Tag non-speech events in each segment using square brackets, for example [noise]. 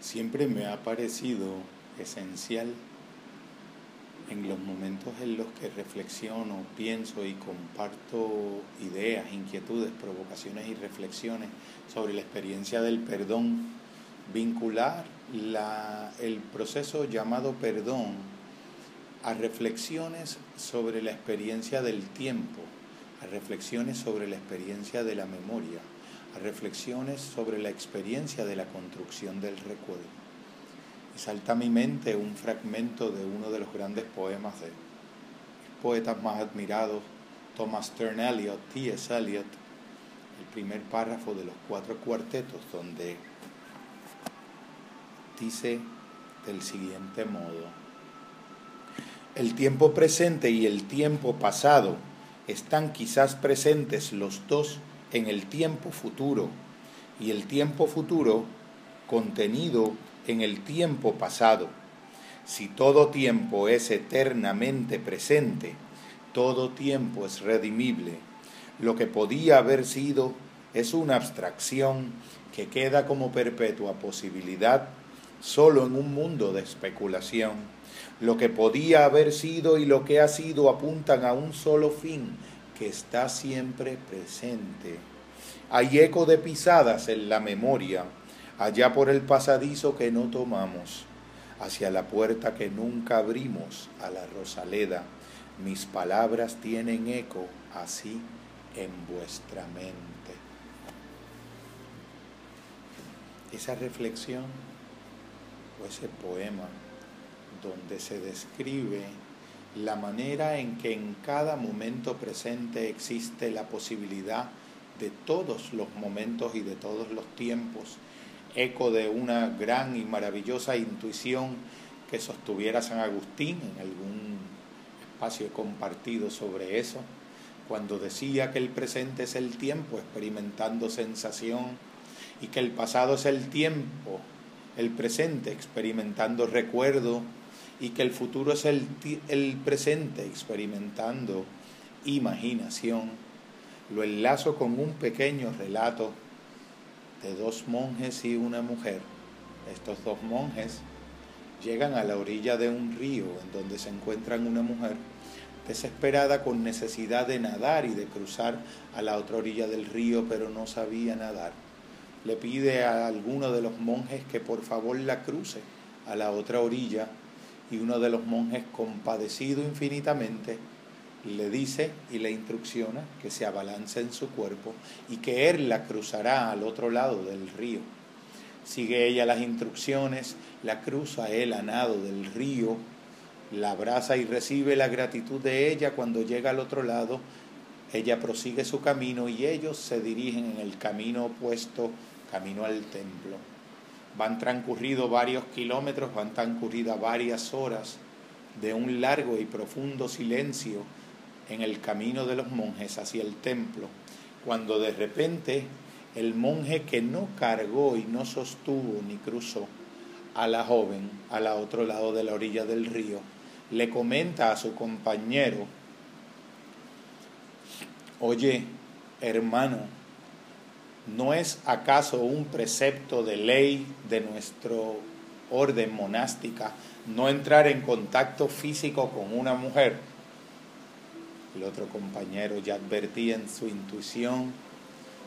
siempre me ha parecido esencial en los momentos en los que reflexiono, pienso y comparto ideas, inquietudes, provocaciones y reflexiones sobre la experiencia del perdón, vincular el proceso llamado perdón a reflexiones sobre la experiencia del tiempo, a reflexiones sobre la experiencia de la memoria, a reflexiones sobre la experiencia de la construcción del recuerdo. Y salta a mi mente un fragmento de uno de los grandes poemas de poetas más admirados, Thomas Stern Eliot, T.S. Eliot, el primer párrafo de los cuatro cuartetos, donde dice del siguiente modo, el tiempo presente y el tiempo pasado están quizás presentes los dos en el tiempo futuro y el tiempo futuro contenido en el tiempo pasado. Si todo tiempo es eternamente presente, todo tiempo es redimible. Lo que podía haber sido es una abstracción que queda como perpetua posibilidad solo en un mundo de especulación. Lo que podía haber sido y lo que ha sido apuntan a un solo fin, que está siempre presente. Hay eco de pisadas en la memoria, allá por el pasadizo que no tomamos, hacia la puerta que nunca abrimos, a la Rosaleda. Mis palabras tienen eco así en vuestra mente. Esa reflexión o ese poema donde se describe la manera en que en cada momento presente existe la posibilidad de todos los momentos y de todos los tiempos, eco de una gran y maravillosa intuición que sostuviera San Agustín en algún espacio compartido sobre eso, cuando decía que el presente es el tiempo experimentando sensación y que el pasado es el tiempo, el presente experimentando recuerdo y que el futuro es el, el presente experimentando imaginación, lo enlazo con un pequeño relato de dos monjes y una mujer. Estos dos monjes llegan a la orilla de un río en donde se encuentran una mujer desesperada con necesidad de nadar y de cruzar a la otra orilla del río, pero no sabía nadar. Le pide a alguno de los monjes que por favor la cruce a la otra orilla y uno de los monjes, compadecido infinitamente, le dice y le instrucciona que se abalance en su cuerpo y que él la cruzará al otro lado del río. Sigue ella las instrucciones, la cruza él a nado del río, la abraza y recibe la gratitud de ella cuando llega al otro lado. Ella prosigue su camino y ellos se dirigen en el camino opuesto, camino al templo. Van transcurrido varios kilómetros, van transcurridas varias horas de un largo y profundo silencio en el camino de los monjes hacia el templo, cuando de repente el monje que no cargó y no sostuvo ni cruzó a la joven al otro lado de la orilla del río, le comenta a su compañero, oye, hermano, ¿No es acaso un precepto de ley de nuestro orden monástica no entrar en contacto físico con una mujer? El otro compañero ya advertía en su intuición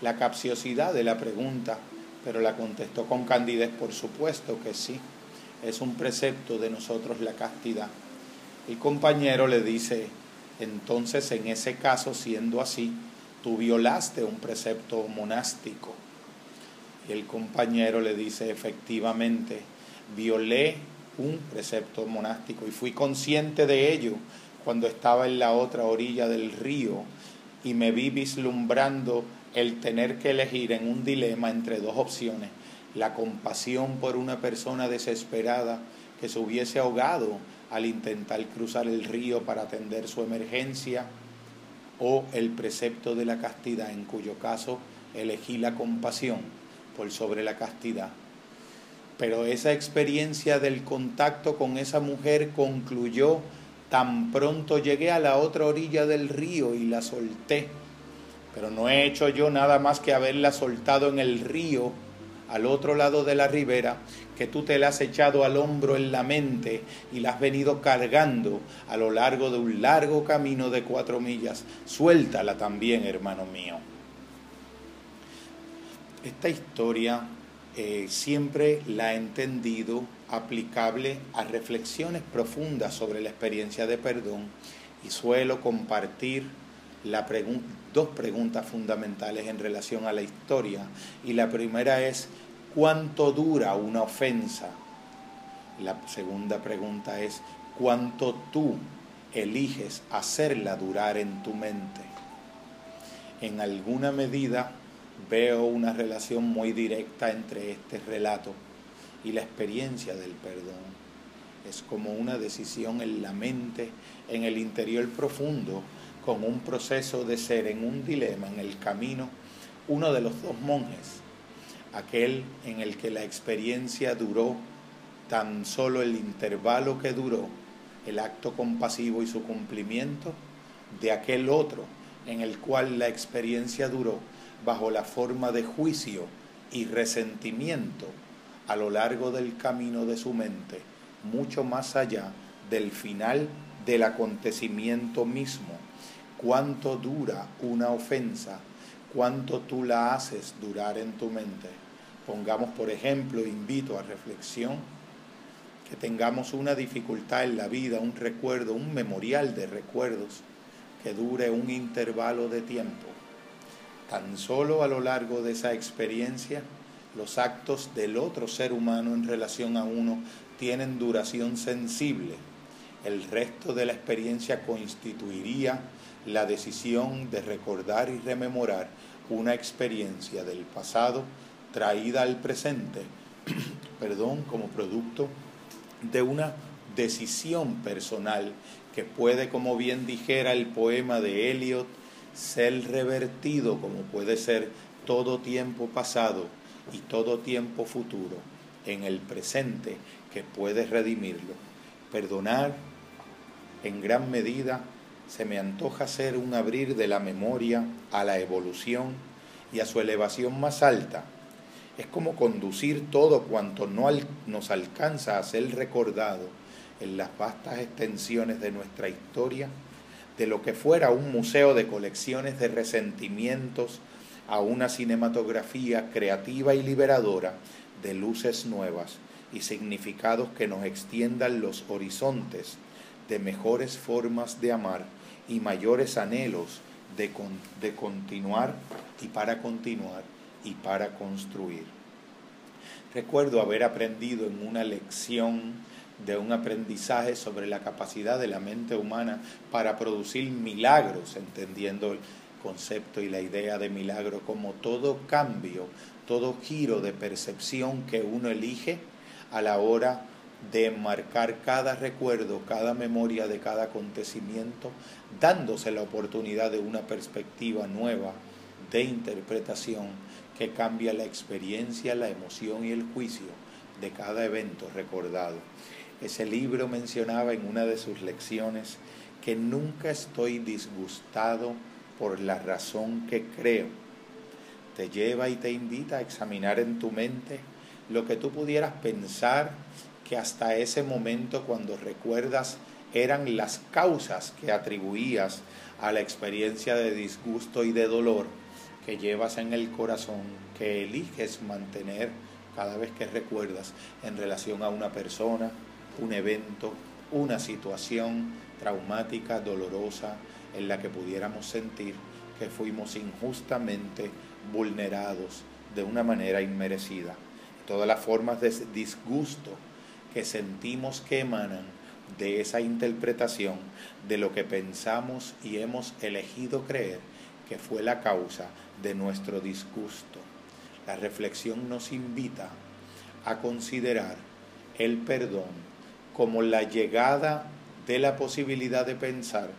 la capciosidad de la pregunta, pero la contestó con candidez, por supuesto que sí, es un precepto de nosotros la castidad. El compañero le dice, entonces en ese caso, siendo así, tú violaste un precepto monástico. Y el compañero le dice, efectivamente, violé un precepto monástico y fui consciente de ello cuando estaba en la otra orilla del río y me vi vislumbrando el tener que elegir en un dilema entre dos opciones, la compasión por una persona desesperada que se hubiese ahogado al intentar cruzar el río para atender su emergencia, o el precepto de la castidad, en cuyo caso elegí la compasión por sobre la castidad. Pero esa experiencia del contacto con esa mujer concluyó tan pronto llegué a la otra orilla del río y la solté. Pero no he hecho yo nada más que haberla soltado en el río al otro lado de la ribera, que tú te la has echado al hombro en la mente y la has venido cargando a lo largo de un largo camino de cuatro millas. Suéltala también, hermano mío. Esta historia eh, siempre la he entendido aplicable a reflexiones profundas sobre la experiencia de perdón y suelo compartir dos preguntas fundamentales en relación a la historia. Y la primera es, ¿cuánto dura una ofensa? La segunda pregunta es, ¿cuánto tú eliges hacerla durar en tu mente? En alguna medida veo una relación muy directa entre este relato y la experiencia del perdón. Es como una decisión en la mente, en el interior profundo, con un proceso de ser en un dilema, en el camino, uno de los dos monjes, aquel en el que la experiencia duró tan solo el intervalo que duró el acto compasivo y su cumplimiento, de aquel otro en el cual la experiencia duró bajo la forma de juicio y resentimiento a lo largo del camino de su mente, mucho más allá del final del acontecimiento mismo. Cuánto dura una ofensa, cuánto tú la haces durar en tu mente. Pongamos, por ejemplo, invito a reflexión, que tengamos una dificultad en la vida, un recuerdo, un memorial de recuerdos que dure un intervalo de tiempo. Tan solo a lo largo de esa experiencia, los actos del otro ser humano en relación a uno tienen duración sensible. El resto de la experiencia constituiría la decisión de recordar y rememorar una experiencia del pasado traída al presente, [clears throat] perdón, como producto de una decisión personal que puede, como bien dijera el poema de Eliot, ser revertido como puede ser todo tiempo pasado y todo tiempo futuro en el presente que puede redimirlo. Perdonar en gran medida se me antoja ser un abrir de la memoria a la evolución y a su elevación más alta. Es como conducir todo cuanto no nos alcanza a ser recordado en las vastas extensiones de nuestra historia, de lo que fuera un museo de colecciones de resentimientos, a una cinematografía creativa y liberadora de luces nuevas y significados que nos extiendan los horizontes de mejores formas de amar y mayores anhelos de, de continuar y para continuar y para construir. Recuerdo haber aprendido en una lección de un aprendizaje sobre la capacidad de la mente humana para producir milagros, entendiendo el concepto y la idea de milagro como todo cambio, todo giro de percepción que uno elige a la hora de marcar cada recuerdo, cada memoria de cada acontecimiento, dándose la oportunidad de una perspectiva nueva de interpretación que cambia la experiencia, la emoción y el juicio de cada evento recordado. Ese libro mencionaba en una de sus lecciones que nunca estoy disgustado por la razón que creo. Te lleva y te invita a examinar en tu mente lo que tú pudieras pensar que hasta ese momento cuando recuerdas eran las causas que atribuías a la experiencia de disgusto y de dolor que llevas en el corazón, que eliges mantener cada vez que recuerdas en relación a una persona, un evento, una situación traumática, dolorosa, en la que pudiéramos sentir que fuimos injustamente vulnerados de una manera inmerecida. Todas las formas de disgusto que sentimos que emanan de esa interpretación de lo que pensamos y hemos elegido creer que fue la causa de nuestro disgusto. La reflexión nos invita a considerar el perdón como la llegada de la posibilidad de pensar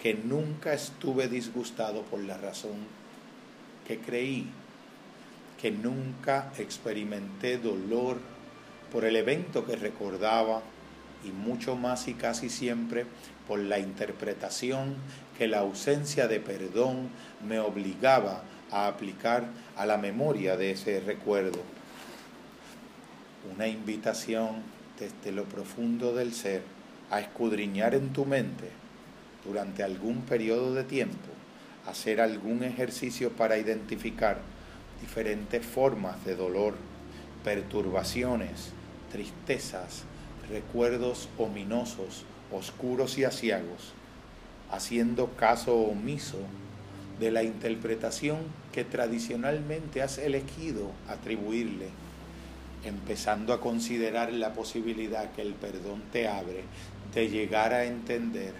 que nunca estuve disgustado por la razón que creí, que nunca experimenté dolor por el evento que recordaba y mucho más y casi siempre por la interpretación que la ausencia de perdón me obligaba a aplicar a la memoria de ese recuerdo. una invitación desde lo profundo del ser a escudriñar en tu mente durante algún periodo de tiempo, hacer algún ejercicio para identificar diferentes formas de dolor, perturbaciones, tristezas, recuerdos ominosos, oscuros y asiagos, haciendo caso omiso de la interpretación que tradicionalmente has elegido atribuirle, empezando a considerar la posibilidad que el perdón te abre de llegar a entender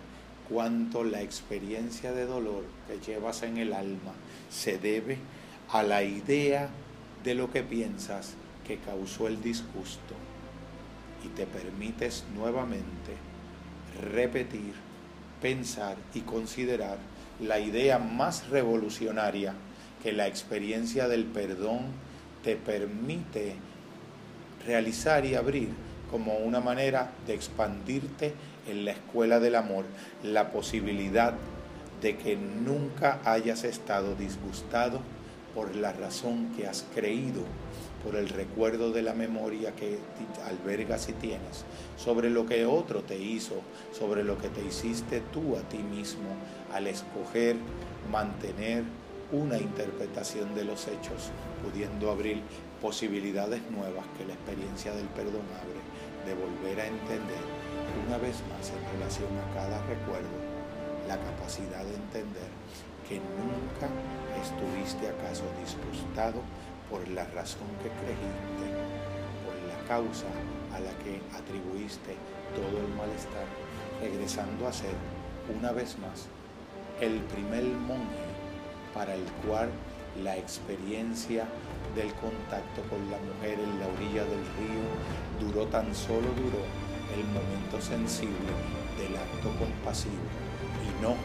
cuánto la experiencia de dolor que llevas en el alma se debe a la idea de lo que piensas que causó el disgusto y te permites nuevamente repetir, pensar y considerar la idea más revolucionaria que la experiencia del perdón te permite realizar y abrir como una manera de expandirte en la escuela del amor, la posibilidad de que nunca hayas estado disgustado por la razón que has creído, por el recuerdo de la memoria que albergas y tienes, sobre lo que otro te hizo, sobre lo que te hiciste tú a ti mismo al escoger mantener una interpretación de los hechos, pudiendo abrir posibilidades nuevas que la experiencia del perdón abre, de volver a entender una vez más en relación a cada recuerdo la capacidad de entender que nunca estuviste acaso disgustado por la razón que creíste, por la causa a la que atribuiste todo el malestar, regresando a ser una vez más el primer monje para el cual la experiencia del contacto con la mujer en la orilla del río duró tan solo duró el momento sensible del acto compasivo y no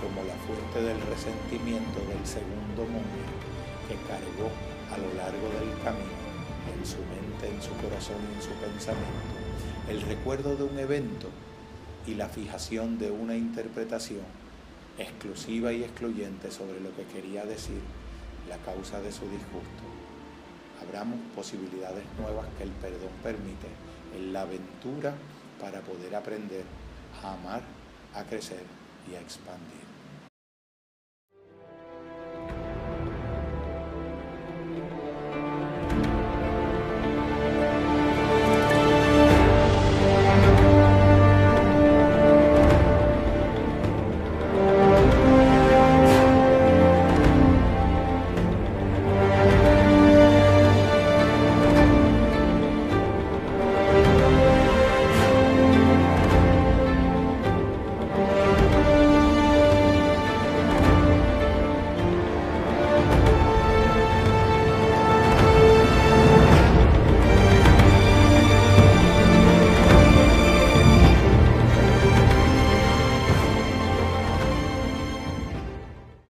como la fuente del resentimiento del segundo monje que cargó a lo largo del camino en su mente, en su corazón y en su pensamiento el recuerdo de un evento y la fijación de una interpretación exclusiva y excluyente sobre lo que quería decir la causa de su disgusto. Abramos posibilidades nuevas que el perdón permite en la aventura para poder aprender a amar, a crecer y a expandir.